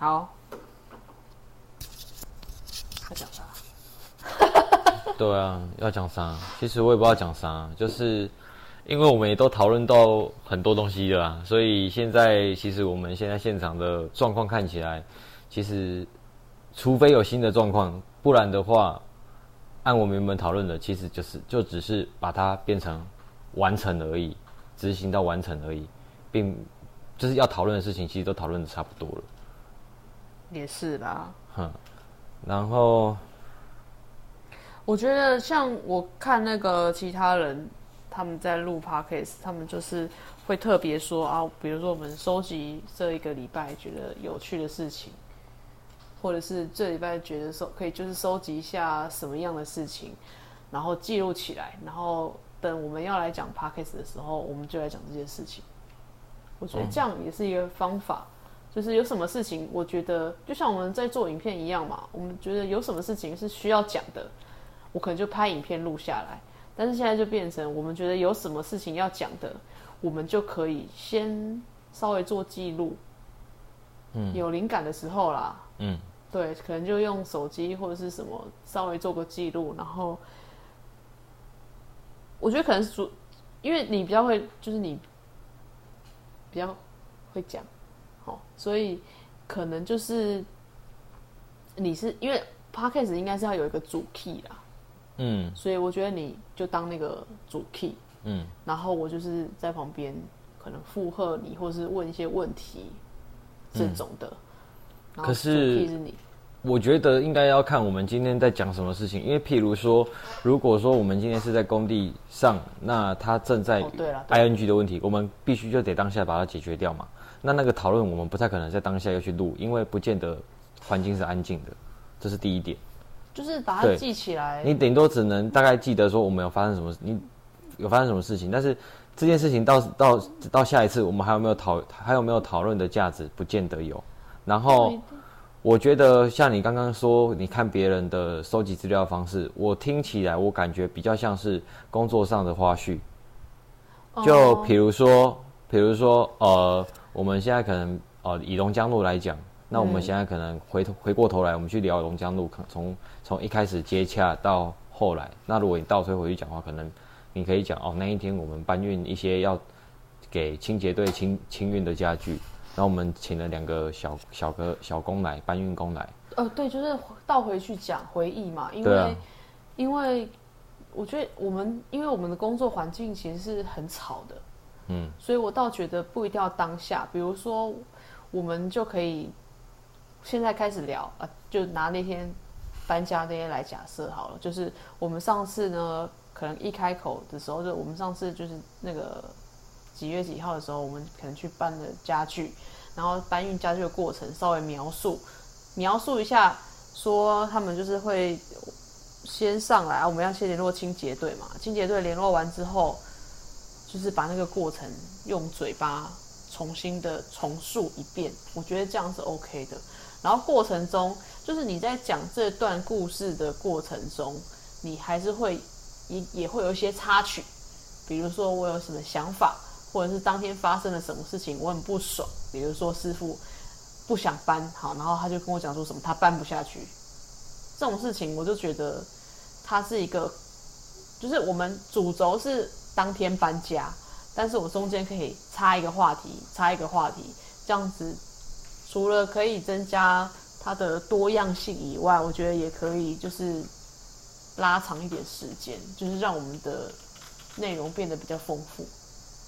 好，要讲啥？对啊，要讲啥？其实我也不知道讲啥，就是因为我们也都讨论到很多东西了啦，所以现在其实我们现在现场的状况看起来，其实除非有新的状况，不然的话，按我们原本讨论的，其实就是就只是把它变成完成而已，执行到完成而已，并就是要讨论的事情，其实都讨论的差不多了。也是啦。哼，然后我觉得像我看那个其他人他们在录 podcast，他们就是会特别说啊，比如说我们收集这一个礼拜觉得有趣的事情，或者是这礼拜觉得收可以就是收集一下什么样的事情，然后记录起来，然后等我们要来讲 podcast 的时候，我们就来讲这件事情。我觉得这样也是一个方法。就是有什么事情，我觉得就像我们在做影片一样嘛，我们觉得有什么事情是需要讲的，我可能就拍影片录下来。但是现在就变成，我们觉得有什么事情要讲的，我们就可以先稍微做记录。嗯，有灵感的时候啦，嗯，对，可能就用手机或者是什么稍微做个记录，然后我觉得可能是主，因为你比较会，就是你比较会讲。所以可能就是你是因为 podcast 应该是要有一个主 key 啦，嗯，所以我觉得你就当那个主 key，嗯，然后我就是在旁边可能附和你，或是问一些问题这种的。可是是你，我觉得应该要看我们今天在讲什么事情，因为譬如说，如果说我们今天是在工地上，那他正在 ing 的问题，我们必须就得当下把它解决掉嘛。那那个讨论我们不太可能在当下要去录，因为不见得环境是安静的，这是第一点。就是把它记起来。你顶多只能大概记得说我们有发生什么，你有发生什么事情，但是这件事情到到到下一次我们还有没有讨还有没有讨论的价值，不见得有。然后我觉得像你刚刚说，你看别人的收集资料方式，我听起来我感觉比较像是工作上的花絮。就比如说，比如说呃。我们现在可能呃以龙江路来讲，那我们现在可能回头回过头来，我们去聊龙江路，从从一开始接洽到后来，那如果你倒推回去讲话，可能你可以讲哦，那一天我们搬运一些要给清洁队清清运的家具，然后我们请了两个小小哥小工来搬运工来。呃，对，就是倒回去讲回忆嘛，因为因为我觉得我们因为我们的工作环境其实是很吵的。嗯，所以我倒觉得不一定要当下，比如说，我们就可以现在开始聊啊，就拿那天搬家那天来假设好了，就是我们上次呢，可能一开口的时候，就我们上次就是那个几月几号的时候，我们可能去搬了家具，然后搬运家具的过程稍微描述描述一下，说他们就是会先上来，我们要先联络清洁队嘛，清洁队联络完之后。就是把那个过程用嘴巴重新的重述一遍，我觉得这样是 OK 的。然后过程中，就是你在讲这段故事的过程中，你还是会也也会有一些插曲，比如说我有什么想法，或者是当天发生了什么事情我很不爽，比如说师傅不想搬好，然后他就跟我讲说什么他搬不下去，这种事情我就觉得他是一个，就是我们主轴是。当天搬家，但是我中间可以插一个话题，插一个话题，这样子除了可以增加它的多样性以外，我觉得也可以就是拉长一点时间，就是让我们的内容变得比较丰富。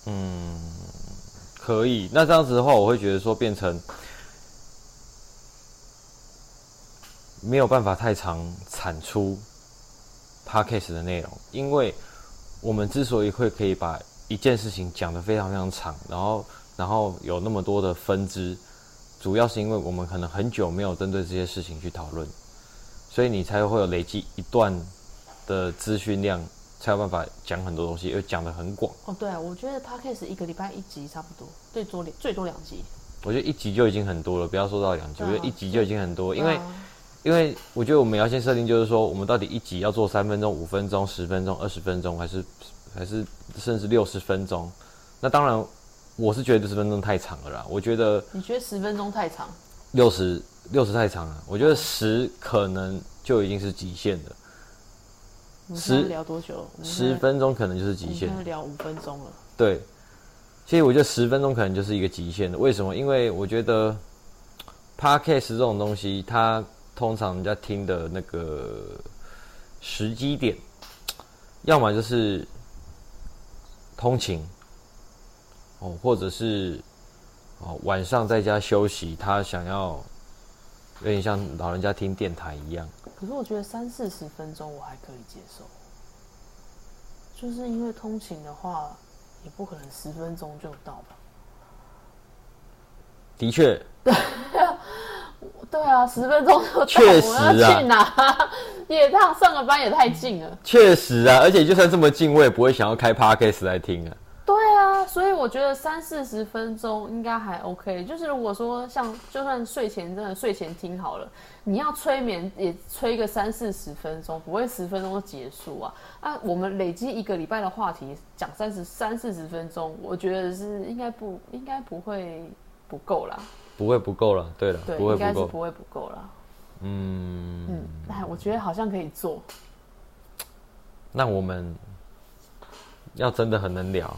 嗯，可以。那这样子的话，我会觉得说变成没有办法太长产出 podcast 的内容，因为。我们之所以会可以把一件事情讲得非常非常长，然后然后有那么多的分支，主要是因为我们可能很久没有针对这些事情去讨论，所以你才会有累积一段的资讯量，才有办法讲很多东西，又讲得很广。哦，对啊，我觉得 podcast 一个礼拜一集差不多，最多两最多两集。我觉得一集就已经很多了，不要说到两集，我觉得一集就已经很多，因为。因为我觉得我们要先设定，就是说我们到底一集要做三分钟、五分钟、十分钟、二十分钟，还是还是甚至六十分钟？那当然，我是觉得十分钟太长了啦。我觉得你觉得十分钟太长？六十六十太长了，我觉得十可能就已经是极限了。十聊多久？十分钟可能就是极限。聊五分钟了。对，其实我觉得十分钟可能就是一个极限的。为什么？因为我觉得，podcast 这种东西，它通常人家听的那个时机点，要么就是通勤，哦，或者是哦晚上在家休息，他想要有点像老人家听电台一样。可是我觉得三四十分钟我还可以接受，就是因为通勤的话，也不可能十分钟就到吧。的确。对，啊，十分钟就到。确实啊。去哪？也趟上个班也太近了。确实啊，而且就算这么近，我也不会想要开 podcast 来听啊。对啊，所以我觉得三四十分钟应该还 OK。就是如果说像就算睡前真的睡前听好了，你要催眠也催个三四十分钟，不会十分钟就结束啊。啊，我们累积一个礼拜的话题讲三十三四十分钟，我觉得是应该不应该不会不够啦。不会不够了，对了，对，应该是不会不够了。嗯嗯，哎，我觉得好像可以做。那我们要真的很能聊。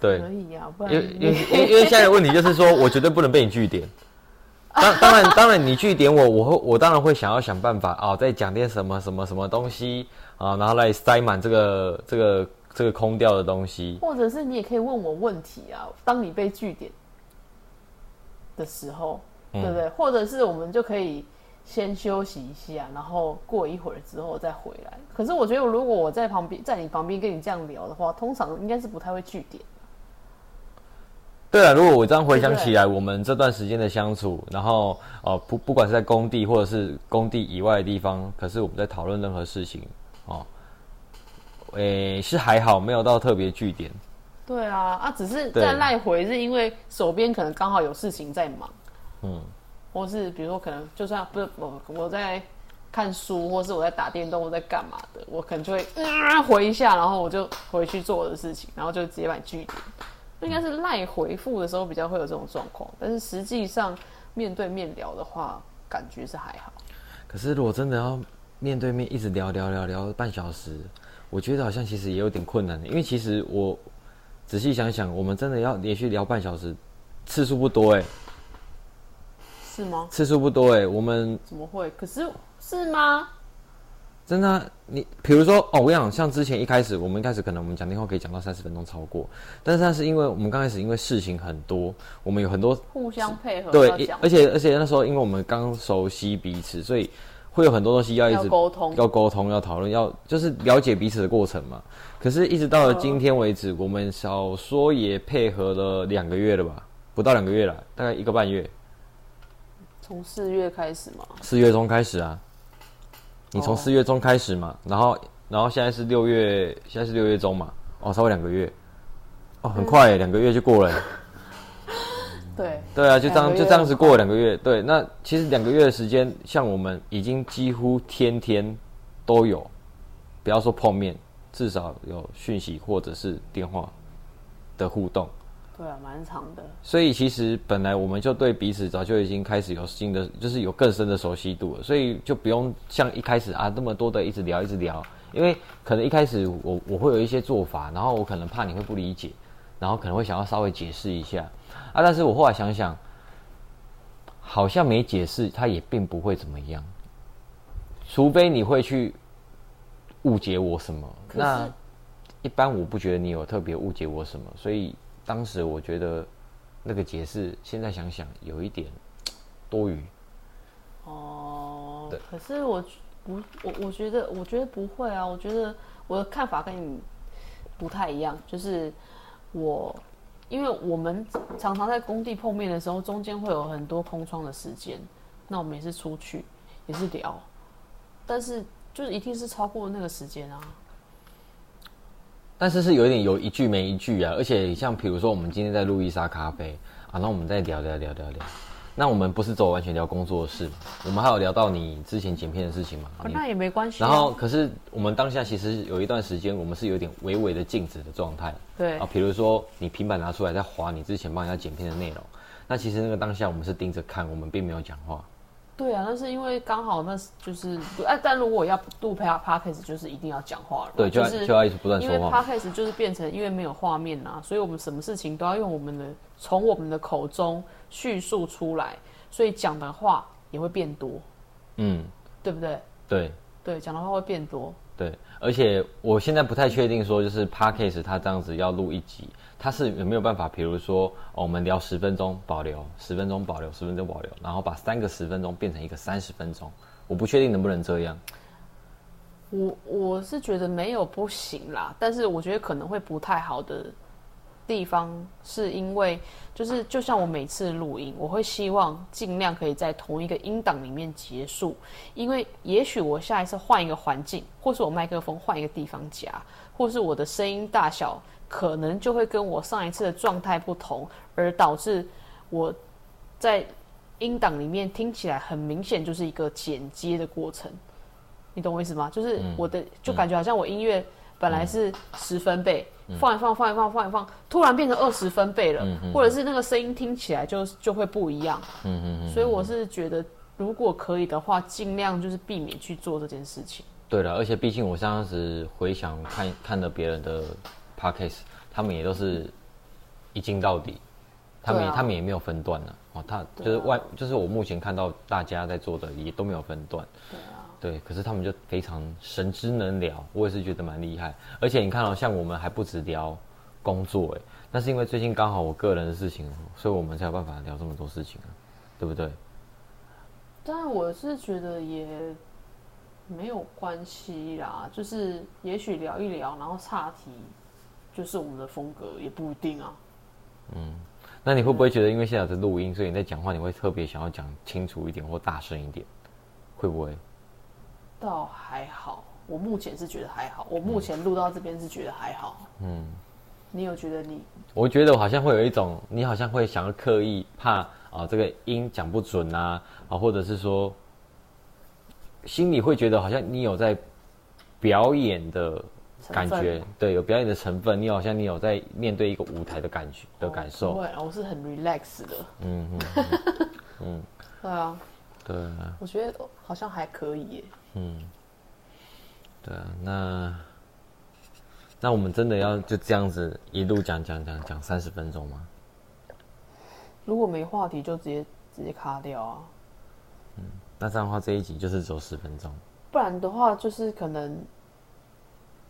对，可以啊，因为因为因为现在的问题就是说，我绝对不能被你据点。当当然当然，你据点我，我会我当然会想要想办法啊，再讲点什么什么什么东西啊，然后来塞满这个这个这个空掉的东西。或者是你也可以问我问题啊，当你被据点的时候，对不对？或者是我们就可以先休息一下，然后过一会儿之后再回来。可是我觉得，如果我在旁边，在你旁边跟你这样聊的话，通常应该是不太会据点。对啊，如果我这样回想起来，我们这段时间的相处，然后哦不不管是在工地或者是工地以外的地方，可是我们在讨论任何事情哦，诶是还好，没有到特别据点。对啊，啊只是在赖回，是因为手边可能刚好有事情在忙，嗯，或是比如说可能就算不是我我在看书，或是我在打电动，我在干嘛的，我可能就会啊回一下，然后我就回去做我的事情，然后就直接把据点。应该是赖回复的时候比较会有这种状况，但是实际上面对面聊的话，感觉是还好。可是如果真的要面对面一直聊聊聊聊半小时，我觉得好像其实也有点困难。因为其实我仔细想想，我们真的要连续聊半小时，次数不多哎。是吗？次数不多哎，我们怎么会？可是是吗？真的，你比如说哦，我想，像之前一开始，我们一开始可能我们讲电话可以讲到三十分钟超过，但是那是因为我们刚开始因为事情很多，我们有很多互相配合，对，而且而且那时候因为我们刚熟悉彼此，所以会有很多东西要一直沟通，要沟通，要讨论，要就是了解彼此的过程嘛。可是，一直到了今天为止，我们少说也配合了两个月了吧？不到两个月了，大概一个半月。从四月开始吗？四月中开始啊。你从四月中开始嘛，然后然后现在是六月，现在是六月中嘛，哦，稍微两个月，哦，很快，两个月就过了。对对啊，就这样就这样子过了两个月。对，那其实两个月的时间，像我们已经几乎天天都有，不要说碰面，至少有讯息或者是电话的互动。对啊，蛮长的。所以其实本来我们就对彼此早就已经开始有新的，就是有更深的熟悉度了，所以就不用像一开始啊那么多的一直聊一直聊，因为可能一开始我我会有一些做法，然后我可能怕你会不理解，然后可能会想要稍微解释一下啊，但是我后来想想，好像没解释他也并不会怎么样，除非你会去误解我什么，那一般我不觉得你有特别误解我什么，所以。当时我觉得那个解释，现在想想有一点多余。哦，对。可是我不，我我觉得，我觉得不会啊。我觉得我的看法跟你不太一样。就是我，因为我们常常在工地碰面的时候，中间会有很多空窗的时间。那我们也是出去，也是聊，但是就是一定是超过那个时间啊。但是是有一点有一句没一句啊，而且像比如说我们今天在路易莎咖啡啊，那我们再聊聊聊聊聊，那我们不是走完全聊工作的事我们还有聊到你之前剪片的事情嘛？那也没关系。然后可是我们当下其实有一段时间，我们是有点微微的静止的状态。对啊，比如说你平板拿出来在划你之前帮人家剪片的内容，那其实那个当下我们是盯着看，我们并没有讲话。对啊，那是因为刚好那就是哎，但如果要录拍 podcast，就是一定要讲话了。对，就是就要一直不断说话。因为 podcast 就是变成因为没有画面啊，所以我们什么事情都要用我们的从我们的口中叙述出来，所以讲的话也会变多。嗯，对不对？对对，讲的话会变多。对，而且我现在不太确定说，就是 podcast 它这样子要录一集。它是有没有办法？比如说，我们聊十分钟保留，十分钟保留，十分钟保留，然后把三个十分钟变成一个三十分钟。我不确定能不能这样。我我是觉得没有不行啦，但是我觉得可能会不太好的地方，是因为就是就像我每次录音，我会希望尽量可以在同一个音档里面结束，因为也许我下一次换一个环境，或是我麦克风换一个地方夹，或是我的声音大小。可能就会跟我上一次的状态不同，而导致我在音档里面听起来很明显就是一个剪接的过程，你懂我意思吗？就是我的就感觉好像我音乐本来是十分贝，放一放放一放放一放，突然变成二十分贝了，或者是那个声音听起来就就会不一样。嗯嗯嗯。所以我是觉得，如果可以的话，尽量就是避免去做这件事情。对了，而且毕竟我当时回想看看了别人的。Podcast，他们也都是一镜到底，他们他们也没有分段呢。哦，他就是外，就是我目前看到大家在做的也都没有分段。对啊。对，可是他们就非常神之能聊，我也是觉得蛮厉害。而且你看哦像我们还不止聊工作，哎，那是因为最近刚好我个人的事情，所以我们才有办法聊这么多事情啊，对不对？但我是觉得也。没有关系啦，就是也许聊一聊，然后岔题，就是我们的风格，也不一定啊。嗯，那你会不会觉得，因为现在在录音，所以你在讲话，你会特别想要讲清楚一点或大声一点？会不会？倒还好，我目前是觉得还好。我目前录到这边是觉得还好。嗯，你有觉得你？我觉得我好像会有一种，你好像会想要刻意怕啊，这个音讲不准啊，啊，或者是说。心里会觉得好像你有在表演的感觉，对，有表演的成分。你好像你有在面对一个舞台的感觉的感受。对，我是很 relax 的。嗯嗯嗯，对啊，对，我觉得好像还可以耶。嗯，对啊，那那我们真的要就这样子一路讲讲讲讲三十分钟吗？如果没话题，就直接直接卡掉啊。嗯。那这样的话，这一集就是走十分钟。不然的话，就是可能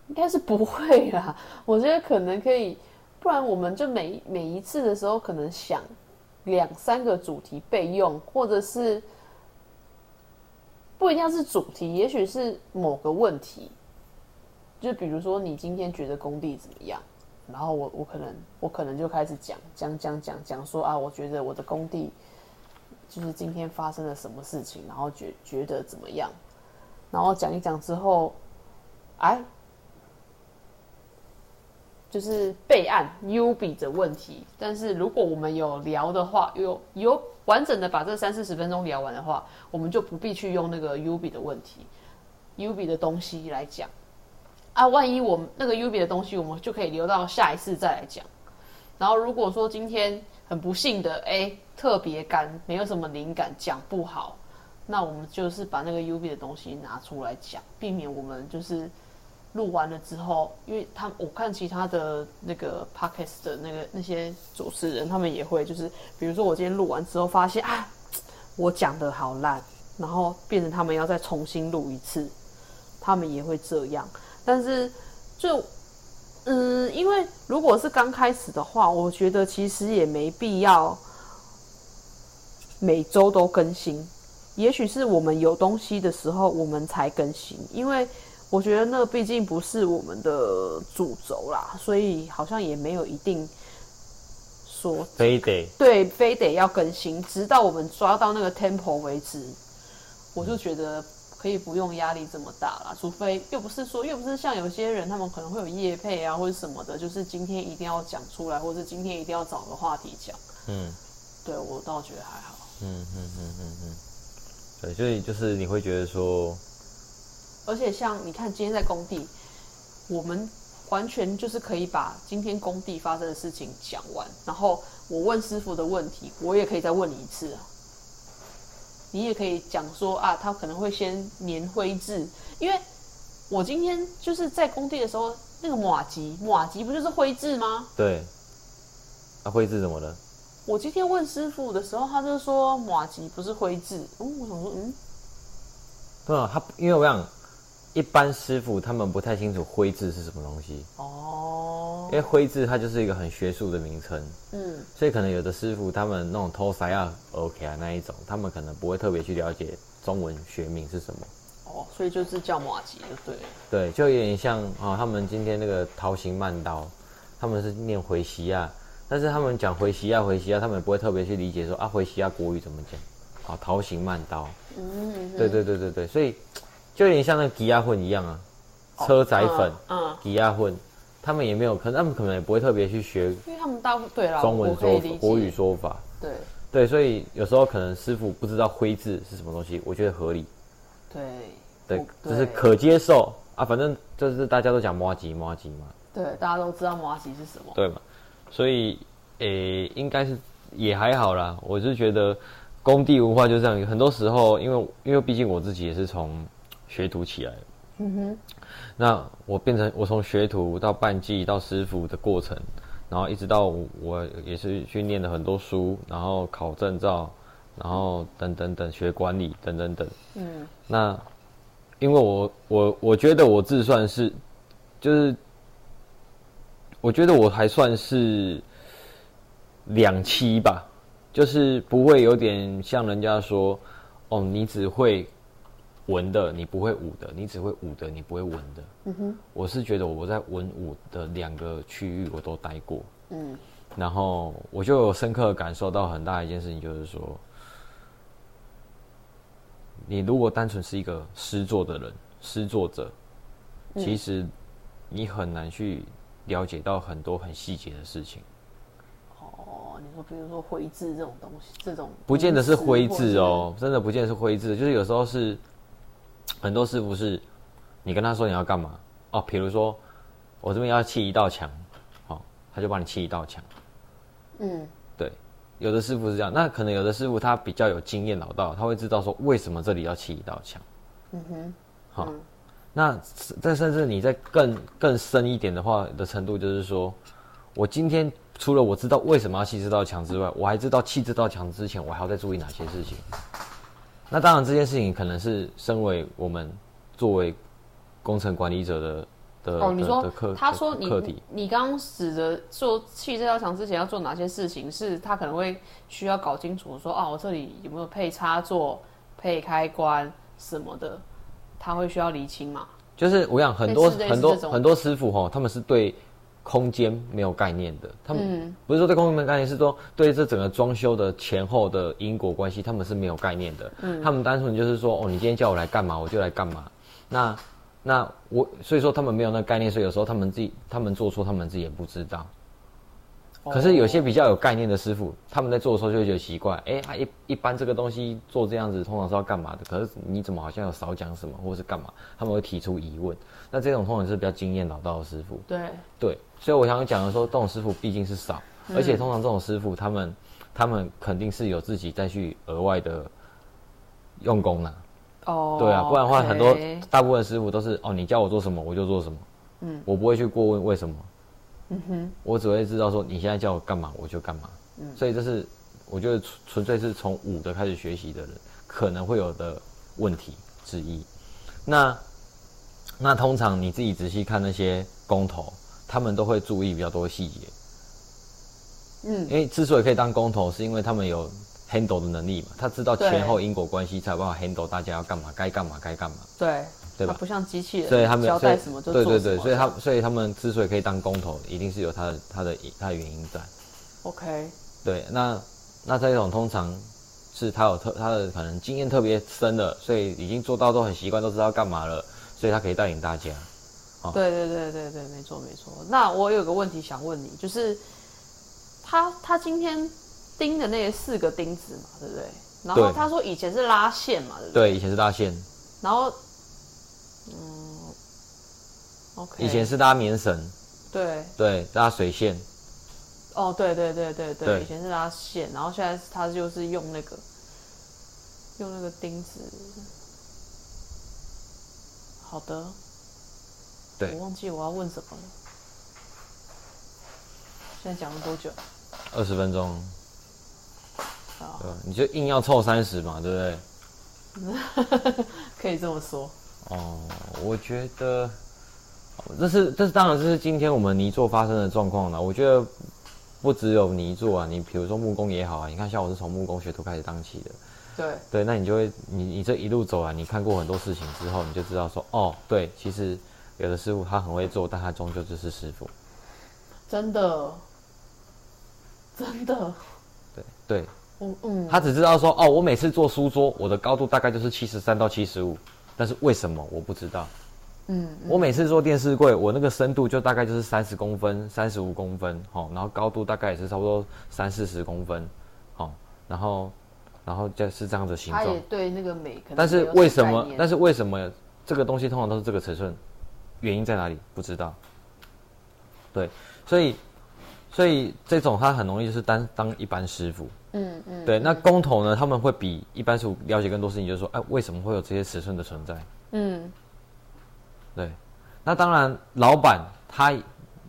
应该是不会啦。我觉得可能可以，不然我们就每每一次的时候，可能想两三个主题备用，或者是不一定是主题，也许是某个问题。就比如说，你今天觉得工地怎么样？然后我我可能我可能就开始讲讲讲讲讲说啊，我觉得我的工地。就是今天发生了什么事情，然后觉觉得怎么样，然后讲一讲之后，哎，就是备案 U 比的问题。但是如果我们有聊的话，有有完整的把这三四十分钟聊完的话，我们就不必去用那个 U 比的问题，U 比的东西来讲。啊，万一我们那个 U 比的东西，我们就可以留到下一次再来讲。然后如果说今天很不幸的，哎。特别干，没有什么灵感，讲不好，那我们就是把那个 U B 的东西拿出来讲，避免我们就是录完了之后，因为他我看其他的那个 Podcast 的那个那些主持人，他们也会就是，比如说我今天录完之后发现啊，我讲的好烂，然后变成他们要再重新录一次，他们也会这样，但是就嗯，因为如果是刚开始的话，我觉得其实也没必要。每周都更新，也许是我们有东西的时候我们才更新，因为我觉得那毕竟不是我们的主轴啦，所以好像也没有一定说非得对非得要更新，直到我们抓到那个 tempo 为止。我就觉得可以不用压力这么大啦，除非又不是说又不是像有些人他们可能会有业配啊或者什么的，就是今天一定要讲出来，或者今天一定要找个话题讲。嗯，对我倒觉得还好。嗯嗯嗯嗯嗯，对，所以就是你会觉得说，而且像你看今天在工地，我们完全就是可以把今天工地发生的事情讲完，然后我问师傅的问题，我也可以再问你一次啊。你也可以讲说啊，他可能会先粘灰质，因为我今天就是在工地的时候，那个马吉马吉不就是灰质吗？对。啊灰质怎么了？我今天问师傅的时候，他就说马吉不是灰质。嗯，我想说，嗯，不，他因为我想。一般师傅他们不太清楚灰质是什么东西。哦，因为灰质它就是一个很学术的名称，嗯，所以可能有的师傅他们那种偷塞啊 OK 啊那一种，他们可能不会特别去了解中文学名是什么。哦，所以就是叫马吉就对，对，就有点像啊，他们今天那个桃形慢刀，他们是念回西亚，但是他们讲回西亚回西亚，他们不会特别去理解说啊回西亚国语怎么讲，啊桃形慢刀，嗯，对对对对对，所以。就有点像那个吉亚混一样啊，车仔粉，嗯，吉亚混，他们也没有，可能他们可能也不会特别去学，因为他们大部对啦中文说国语说法，对。对，所以有时候可能师傅不知道灰字是什么东西，我觉得合理，对对，就是可接受。啊，反正就是大家都讲摩吉摩吉嘛，对，大家都知道摩吉是什么，对嘛，所以诶，应该是也还好啦，我是觉得工地文化就这样，很多时候因为因为毕竟我自己也是从。学徒起来，嗯哼，那我变成我从学徒到半季到师傅的过程，然后一直到我也是去念了很多书，然后考证照，然后等等等学管理等等等，嗯，那因为我我我觉得我自算是，就是我觉得我还算是两期吧，就是不会有点像人家说，哦，你只会。文的你不会武的，你只会武的，你不会文的。嗯哼，我是觉得我在文武的两个区域我都待过。嗯，然后我就有深刻感受到很大一件事情，就是说，你如果单纯是一个诗作的人，诗作者，其实你很难去了解到很多很细节的事情。哦，你说比如说灰字这种东西，这种不见得是灰字哦，真的不见得是灰字，就是有时候是。很多师傅是，你跟他说你要干嘛哦？比如说，我这边要砌一道墙，好，他就帮你砌一道墙。嗯，对，有的师傅是这样，那可能有的师傅他比较有经验老道，他会知道说为什么这里要砌一道墙。嗯哼，好，那再甚至你在更更深一点的话的程度，就是说我今天除了我知道为什么要砌这道墙之外，我还知道砌这道墙之前我还要再注意哪些事情。那当然，这件事情可能是身为我们作为工程管理者的的哦，你说他说你你刚刚指着做砌这道墙之前要做哪些事情，是他可能会需要搞清楚说哦，我这里有没有配插座、配开关什么的，他会需要厘清嘛？就是我想很多很多很多师傅哈，他们是对。空间没有概念的，他们不是说对空间没有概念，是说对这整个装修的前后的因果关系，他们是没有概念的。嗯，他们单纯就是说，哦，你今天叫我来干嘛，我就来干嘛。那那我所以说他们没有那个概念，所以有时候他们自己他们做错，他们自己也不知道。可是有些比较有概念的师傅，他们在做的时候就会觉得奇怪，哎，他一一般这个东西做这样子，通常是要干嘛的？可是你怎么好像有少讲什么，或者是干嘛？他们会提出疑问。那这种通常是比较经验老道的师傅。对对，所以我想讲的说，这种师傅毕竟是少，而且通常这种师傅，他们他们肯定是有自己再去额外的用功呐。哦，对啊，不然的话，很多大部分师傅都是哦，你叫我做什么我就做什么。嗯，我不会去过问为什么。嗯哼，我只会知道说你现在叫我干嘛，我就干嘛。嗯，所以这是我觉得纯纯粹是从五的开始学习的人可能会有的问题之一。那那通常你自己仔细看那些工头，他们都会注意比较多细节。嗯，因为之所以可以当工头，是因为他们有 handle 的能力嘛，他知道前后因果关系，才有办法 handle 大家要干嘛，该干嘛该干嘛。对。对吧？不像机器人，所以他们交代什么就做对对对，所以他所以他们之所以可以当工头，一定是有他的他的他的原因在。OK。对，那那这种通常是他有特他的可能经验特别深的，所以已经做到都很习惯，都知道干嘛了，所以他可以带领大家。对对对对对，没错没错。那我有个问题想问你，就是他他今天钉的那四个钉子嘛，对不对？然后他说以前是拉线嘛，对不对？对，以前是拉线。然后。嗯，OK。以前是拉棉绳，对对，拉水线。哦，对对对对对，以前是拉线，然后现在他就是用那个用那个钉子。好的。对。我忘记我要问什么了。现在讲了多久？二十分钟。对，你就硬要凑三十嘛，对不对？可以这么说。哦，我觉得，这是这是当然这是今天我们泥做发生的状况了。我觉得不只有泥做啊，你比如说木工也好啊，你看像我是从木工学徒开始当起的。对。对，那你就会你你这一路走来，你看过很多事情之后，你就知道说，哦，对，其实有的师傅他很会做，但他终究就是师傅。真的。真的。对对。嗯嗯，他只知道说哦，我每次做书桌，我的高度大概就是七十三到七十五，但是为什么我不知道？嗯，我每次做电视柜，我那个深度就大概就是三十公分、三十五公分，好，然后高度大概也是差不多三四十公分，好，然后，然后就是这样的形状。他也对那个美，但是为什么？但是为什么这个东西通常都是这个尺寸？原因在哪里？不知道。对，所以。所以这种他很容易就是当当一般师傅，嗯嗯，对。那工头呢，他们会比一般师傅了解更多事情，就是说，哎，为什么会有这些尺寸的存在？嗯，对。那当然，老板他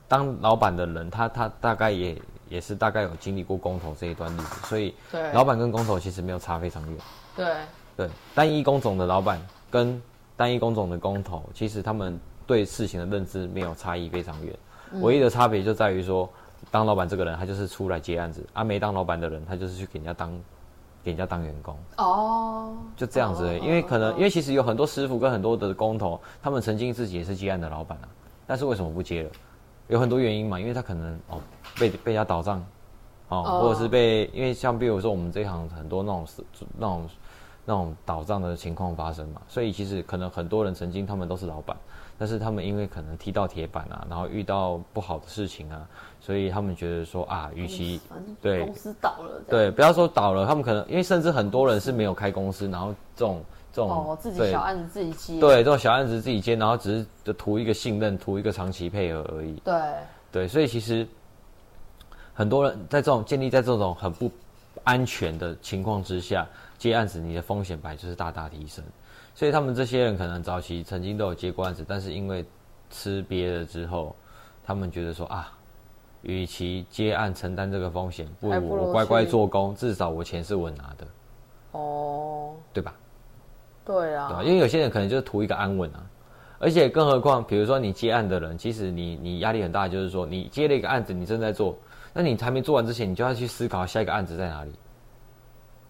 当老板的人，他他大概也也是大概有经历过工头这一段日子，所以，对，老板跟工头其实没有差非常远。对对，单一工种的老板跟单一工种的工头，其实他们对事情的认知没有差异非常远，唯一的差别就在于说。当老板这个人，他就是出来接案子；啊，没当老板的人，他就是去给人家当，给人家当员工。哦，就这样子。因为可能，因为其实有很多师傅跟很多的工头，他们曾经自己也是接案的老板啊，但是为什么不接了？有很多原因嘛，因为他可能哦被被人家倒账，哦，或者是被因为像比如说我们这一行很多那种那种那种倒账的情况发生嘛，所以其实可能很多人曾经他们都是老板。但是他们因为可能踢到铁板啊，然后遇到不好的事情啊，所以他们觉得说啊，与其对公司倒了，对，不要说倒了，他们可能因为甚至很多人是没有开公司，然后这种这种哦自己小案子自己接，对，这种小案子自己接，然后只是就图一个信任，图一个长期配合而已。对对，所以其实很多人在这种建立在这种很不安全的情况之下接案子，你的风险本来就是大大提升。所以他们这些人可能早期曾经都有接过案子，但是因为吃瘪了之后，他们觉得说啊，与其接案承担这个风险，不如我乖乖做工，至少我钱是稳拿的。哦，对吧？对啊，对因为有些人可能就是图一个安稳啊，而且更何况，比如说你接案的人，其实你你压力很大，就是说你接了一个案子，你正在做，那你还没做完之前，你就要去思考下一个案子在哪里。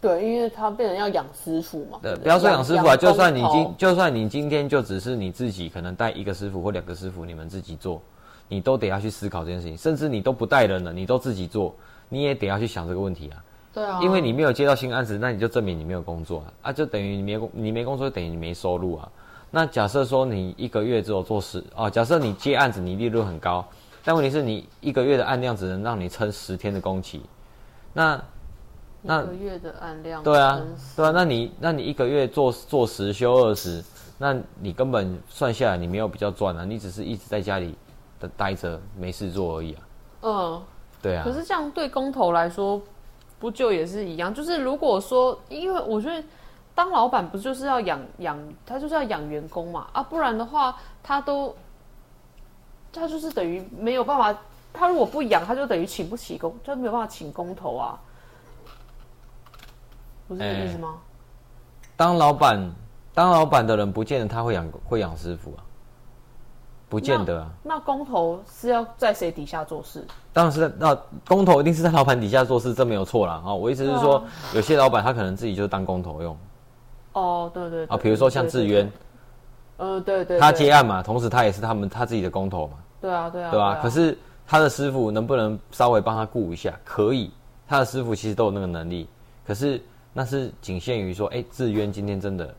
对，因为他变成要养师傅嘛。对，不要说养师傅啊，就算你今就算你今天就只是你自己，可能带一个师傅或两个师傅，你们自己做，你都得要去思考这件事情。甚至你都不带人了，你都自己做，你也得要去想这个问题啊。对啊。因为你没有接到新案子，那你就证明你没有工作啊，啊，就等于你没工，你没工作，等于你没收入啊。那假设说你一个月只有做十哦，假设你接案子，你利润很高，但问题是你一个月的案量只能让你撑十天的工期，那。那个月的按量对啊，对啊，那你那你一个月做做十休二十，那你根本算下来你没有比较赚啊，你只是一直在家里的待着没事做而已啊。嗯，对啊。可是这样对工头来说，不就也是一样？就是如果说，因为我觉得当老板不就是要养养他就是要养员工嘛啊，不然的话他都他就是等于没有办法，他如果不养他就等于请不起工，就没有办法请工头啊。不是这个意思吗？当老板，当老板的人不见得他会养会养师傅啊，不见得啊。那工头是要在谁底下做事？当然是那工头一定是在老板底下做事，这没有错啦。啊。我意思是说，有些老板他可能自己就当工头用。哦，对对啊，比如说像志渊，呃，对对，他接案嘛，同时他也是他们他自己的工头嘛。对啊，对啊，对啊。可是他的师傅能不能稍微帮他顾一下？可以，他的师傅其实都有那个能力，可是。那是仅限于说，哎，志渊今天真的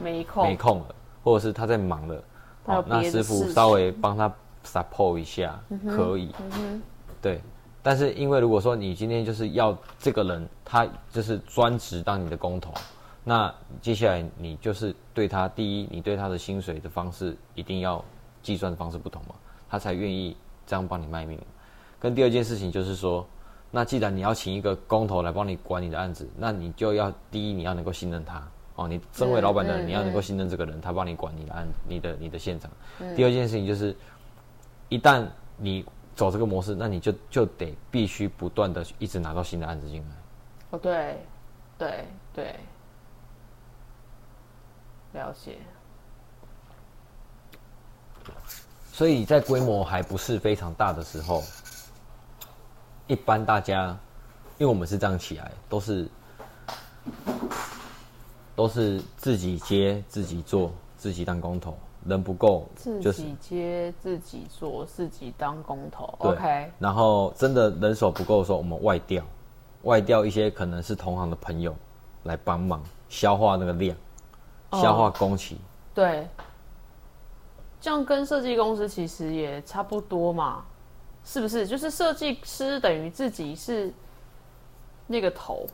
没空，没空了，或者是他在忙了，好，那师傅稍微帮他 support 一下，可以，对。但是因为如果说你今天就是要这个人，他就是专职当你的工头，那接下来你就是对他，第一，你对他的薪水的方式一定要计算的方式不同嘛，他才愿意这样帮你卖命。跟第二件事情就是说，那既然你要请一个工头来帮你管你的案子，那你就要第一你要能够信任他哦，你身为老板的人你要能够信任这个人，他帮你管你的案、你的你的现场。第二件事情就是，一旦你走这个模式，那你就就得必须不断的一直拿到新的案子进来。哦，对，对对，了解。所以在规模还不是非常大的时候，一般大家，因为我们是这样起来，都是都是自己接自己做，自己当工头，人不够，自己接自己做，自己当工头。OK。然后真的人手不够的时候，我们外调，外调一些可能是同行的朋友来帮忙消化那个量，消化工期。对。这样跟设计公司其实也差不多嘛，是不是？就是设计师等于自己是那个头，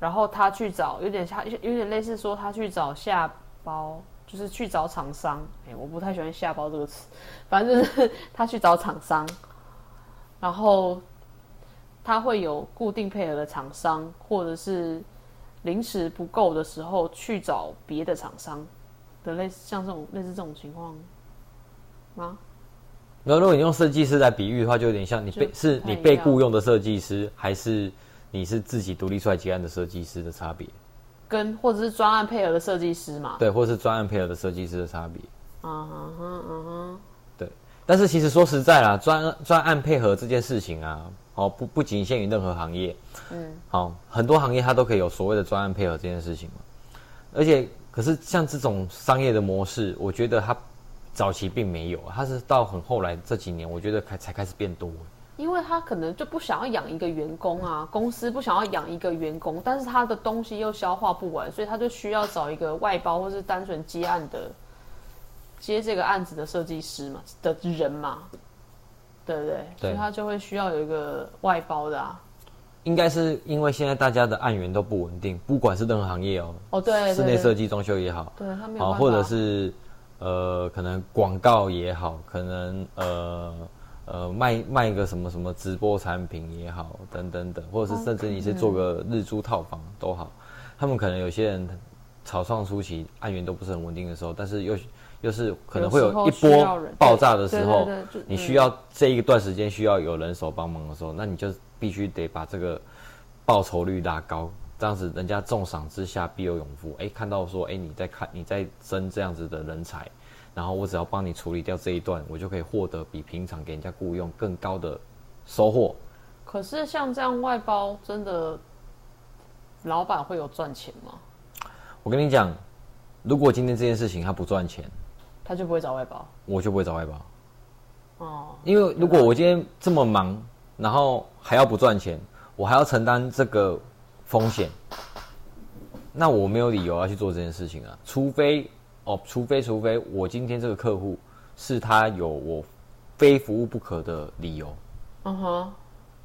然后他去找，有点像有点类似说他去找下包，就是去找厂商。哎，我不太喜欢下包这个词，反正就是他去找厂商，然后他会有固定配合的厂商，或者是临时不够的时候去找别的厂商的类似像这种类似这种情况。吗？那如果你用设计师来比喻的话，就有点像你被是你被雇佣的设计师，还是你是自己独立出来结案的设计师的差别？跟或者是专案配合的设计师嘛？对，或者是专案配合的设计师的差别。嗯哼嗯哼。对，但是其实说实在啦，专专案配合这件事情啊，哦不不仅限于任何行业，嗯，好很多行业它都可以有所谓的专案配合这件事情嘛。而且可是像这种商业的模式，我觉得它。早期并没有，他是到很后来这几年，我觉得开才开始变多。因为他可能就不想要养一个员工啊，公司不想要养一个员工，但是他的东西又消化不完，所以他就需要找一个外包或是单纯接案的接这个案子的设计师嘛的人嘛，对不对？所以他就会需要有一个外包的啊。应该是因为现在大家的案源都不稳定，不管是任何行业哦，哦对，室内设计、装修也好，对他没有或者是。呃，可能广告也好，可能呃呃卖卖一个什么什么直播产品也好，等等等，或者是甚至你是做个日租套房都好，他们可能有些人草创初期案源都不是很稳定的时候，但是又又是可能会有一波爆炸的时候，你需要这一段时间需要有人手帮忙的时候，那你就必须得把这个报酬率拉高。这样子，人家重赏之下必有勇夫。哎，看到说，哎，你在看，你在争这样子的人才，然后我只要帮你处理掉这一段，我就可以获得比平常给人家雇佣更高的收获。可是像这样外包，真的老板会有赚钱吗？我跟你讲，如果今天这件事情他不赚钱，他就不会找外包，我就不会找外包。哦，因为如果我今天这么忙，然后还要不赚钱，我还要承担这个。风险，那我没有理由要去做这件事情啊，除非哦，除非除非我今天这个客户是他有我非服务不可的理由，嗯哼，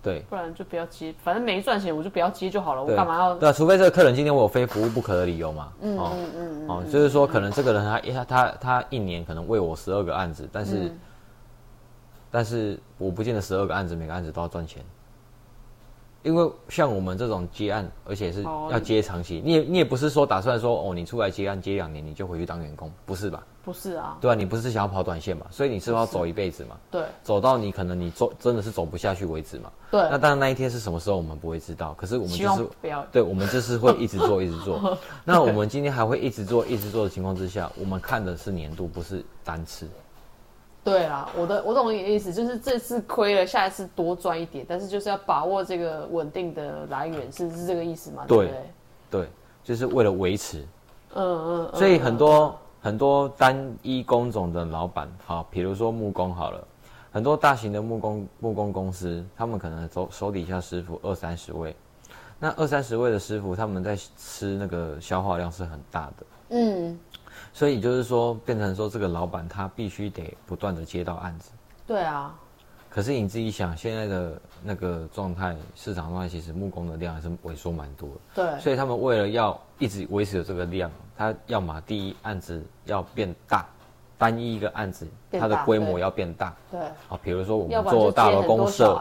对，不然就不要接，反正没赚钱我就不要接就好了，我干嘛要？对，啊除非这个客人今天我有非服务不可的理由嘛，嗯嗯嗯，哦，就是说可能这个人他他他他一年可能为我十二个案子，但是但是我不见得十二个案子每个案子都要赚钱。因为像我们这种接案，而且是要接长期，你也你也不是说打算说哦，你出来接案接两年你就回去当员工，不是吧？不是啊，对啊，你不是想要跑短线嘛？所以你是要走一辈子嘛？对，走到你可能你走真的是走不下去为止嘛？对。那当然那一天是什么时候我们不会知道，可是我们就是不要，对，我们就是会一直做一直做。那我们今天还会一直做一直做的情况之下，我们看的是年度，不是单次。对啦，我的我懂你的意思，就是这次亏了，下一次多赚一点，但是就是要把握这个稳定的来源，是是这个意思吗？对对，就是为了维持。嗯嗯。所以很多很多单一工种的老板，好，比如说木工好了，很多大型的木工木工公司，他们可能手手底下师傅二三十位，那二三十位的师傅，他们在吃那个消耗量是很大的。嗯。所以就是说，变成说这个老板他必须得不断的接到案子。对啊。可是你自己想，现在的那个状态，市场状态其实木工的量还是萎缩蛮多的。对。所以他们为了要一直维持这个量，他要么第一案子要变大，单一一个案子，它的规模要变大。对。啊，比如说我们做大楼公社。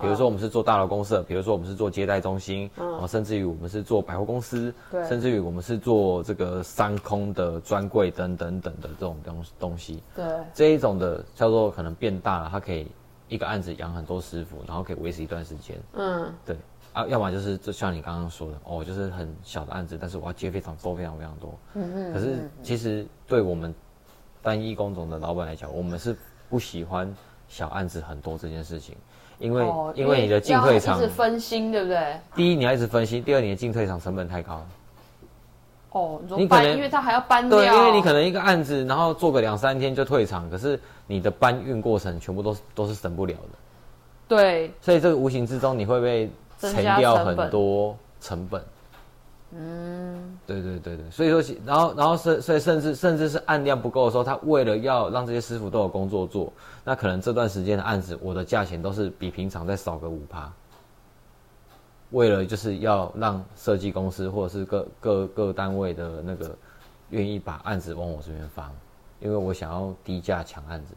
比如说我们是做大楼公社，比如说我们是做接待中心，啊，甚至于我们是做百货公司，对。甚至于我们是做这个商空的专柜等等等的这种东东西。对。这一种的叫做可能变大了，它可以一个案子养很多师傅，然后可以维持一段时间。嗯。对。啊，要么就是就像你刚刚说的，哦，就是很小的案子，但是我要接非常多、非常非常多。嗯嗯。可是其实对我们单一工种的老板来讲，我们是不喜欢小案子很多这件事情，因为因为你的进退场是分心，对不对？第一你要一直分心，第二你的进退场成本太高。哦，你可能因为他还要搬掉对，因为你可能一个案子，然后做个两三天就退场，可是你的搬运过程全部都是都是省不了的。对。所以这个无形之中你会被。沉掉很多成本，嗯，对对对对，所以说，然后然后甚所以甚至甚至是案量不够的时候，他为了要让这些师傅都有工作做，那可能这段时间的案子，我的价钱都是比平常再少个五趴，为了就是要让设计公司或者是各各各单位的那个愿意把案子往我这边放，因为我想要低价抢案子，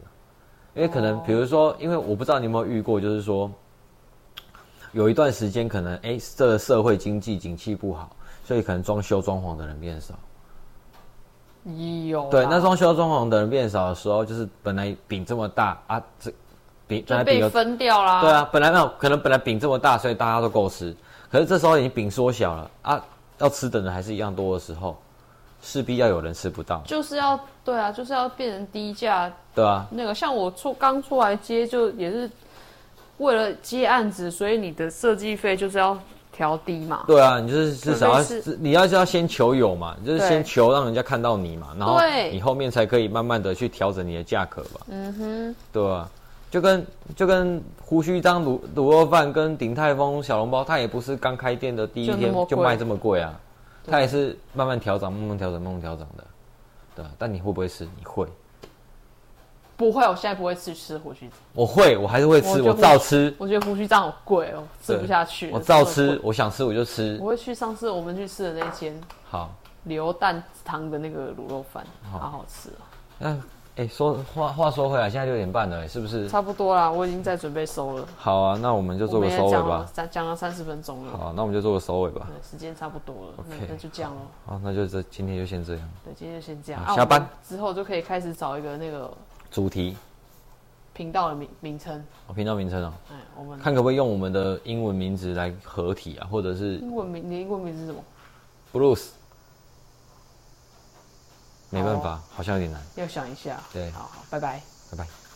因为可能比如说，因为我不知道你有没有遇过，就是说。有一段时间，可能哎，这个社会经济景气不好，所以可能装修装潢的人变少。有对，那装修装潢的人变少的时候，就是本来饼这么大啊，这饼就被分掉啦。对啊，本来没有可能，本来饼这么大，所以大家都够吃。可是这时候已经饼缩小了啊，要吃的人还是一样多的时候，势必要有人吃不到。就是要对啊，就是要变成低价。对啊，那个像我出刚出来接，就也是。为了接案子，所以你的设计费就是要调低嘛？对啊，你就是至少要，你要是要先求有嘛，就是先求让人家看到你嘛，然后你后面才可以慢慢的去调整你的价格吧。嗯哼，对啊，就跟就跟胡须张卤卤肉饭跟鼎泰丰小笼包，它也不是刚开店的第一天就卖这么贵啊，它也是慢慢调整、慢慢调整、慢慢调整的，对啊。但你会不会吃？你会。不会，我现在不会吃吃胡须我会，我还是会吃，我照吃。我觉得胡须章好贵哦，吃不下去。我照吃，我想吃我就吃。我会去上次我们去吃的那间，好流蛋汤的那个卤肉饭，好好吃哦。那，哎，说话话说回来，现在六点半了，是不是？差不多啦，我已经在准备收了。好啊，那我们就做个收尾吧。讲讲了三十分钟了。好，那我们就做个收尾吧。时间差不多了，OK，那就这样喽。好，那就这今天就先这样。对，今天就先这样。下班之后就可以开始找一个那个主题。频道的名名称，哦，频道名称哦，哎，我们看可不可以用我们的英文名字来合体啊，或者是英文名，你英文名字是什么？Bruce，没办法，好像有点难，要想一下。对，好好，拜拜，拜拜。